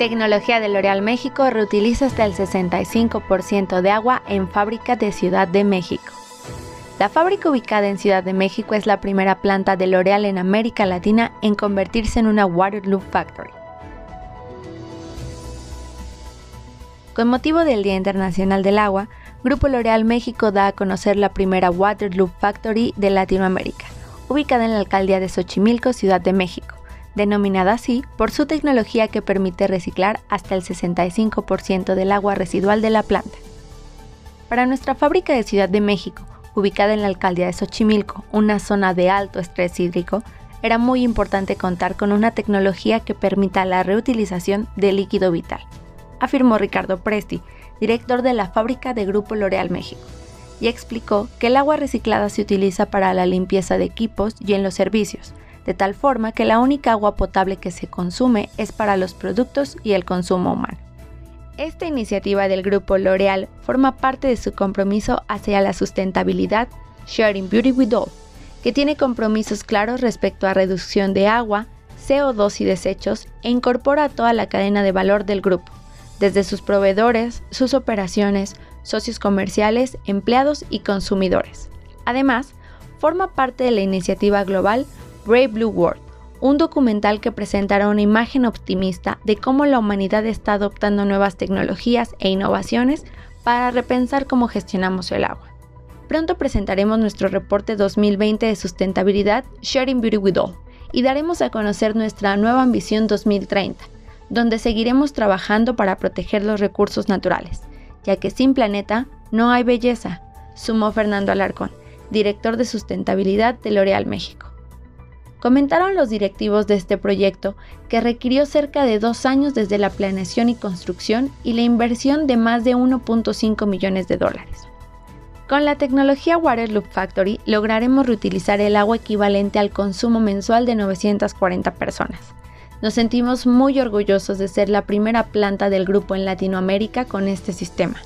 Tecnología de L'Oreal México reutiliza hasta el 65% de agua en fábrica de Ciudad de México. La fábrica ubicada en Ciudad de México es la primera planta de L'Oreal en América Latina en convertirse en una Waterloo Factory. Con motivo del Día Internacional del Agua, Grupo L'Oreal México da a conocer la primera Waterloo Factory de Latinoamérica, ubicada en la alcaldía de Xochimilco, Ciudad de México, denominada así por su tecnología que permite reciclar hasta el 65% del agua residual de la planta. Para nuestra fábrica de Ciudad de México, ubicada en la alcaldía de Xochimilco, una zona de alto estrés hídrico, era muy importante contar con una tecnología que permita la reutilización de líquido vital, afirmó Ricardo Presti, director de la fábrica de Grupo L'Oreal México, y explicó que el agua reciclada se utiliza para la limpieza de equipos y en los servicios, de tal forma que la única agua potable que se consume es para los productos y el consumo humano. Esta iniciativa del grupo L'Oreal forma parte de su compromiso hacia la sustentabilidad Sharing Beauty with All, que tiene compromisos claros respecto a reducción de agua, CO2 y desechos e incorpora a toda la cadena de valor del grupo, desde sus proveedores, sus operaciones, socios comerciales, empleados y consumidores. Además, forma parte de la iniciativa global Brave Blue World, un documental que presentará una imagen optimista de cómo la humanidad está adoptando nuevas tecnologías e innovaciones para repensar cómo gestionamos el agua. Pronto presentaremos nuestro reporte 2020 de sustentabilidad Sharing Beauty with All y daremos a conocer nuestra nueva ambición 2030, donde seguiremos trabajando para proteger los recursos naturales, ya que sin planeta no hay belleza, sumó Fernando Alarcón, director de sustentabilidad de L'Oreal México. Comentaron los directivos de este proyecto que requirió cerca de dos años desde la planeación y construcción y la inversión de más de 1.5 millones de dólares. Con la tecnología Waterloop Factory lograremos reutilizar el agua equivalente al consumo mensual de 940 personas. Nos sentimos muy orgullosos de ser la primera planta del grupo en Latinoamérica con este sistema,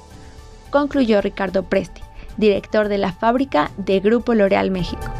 concluyó Ricardo Presti, director de la fábrica de Grupo L'Oreal México.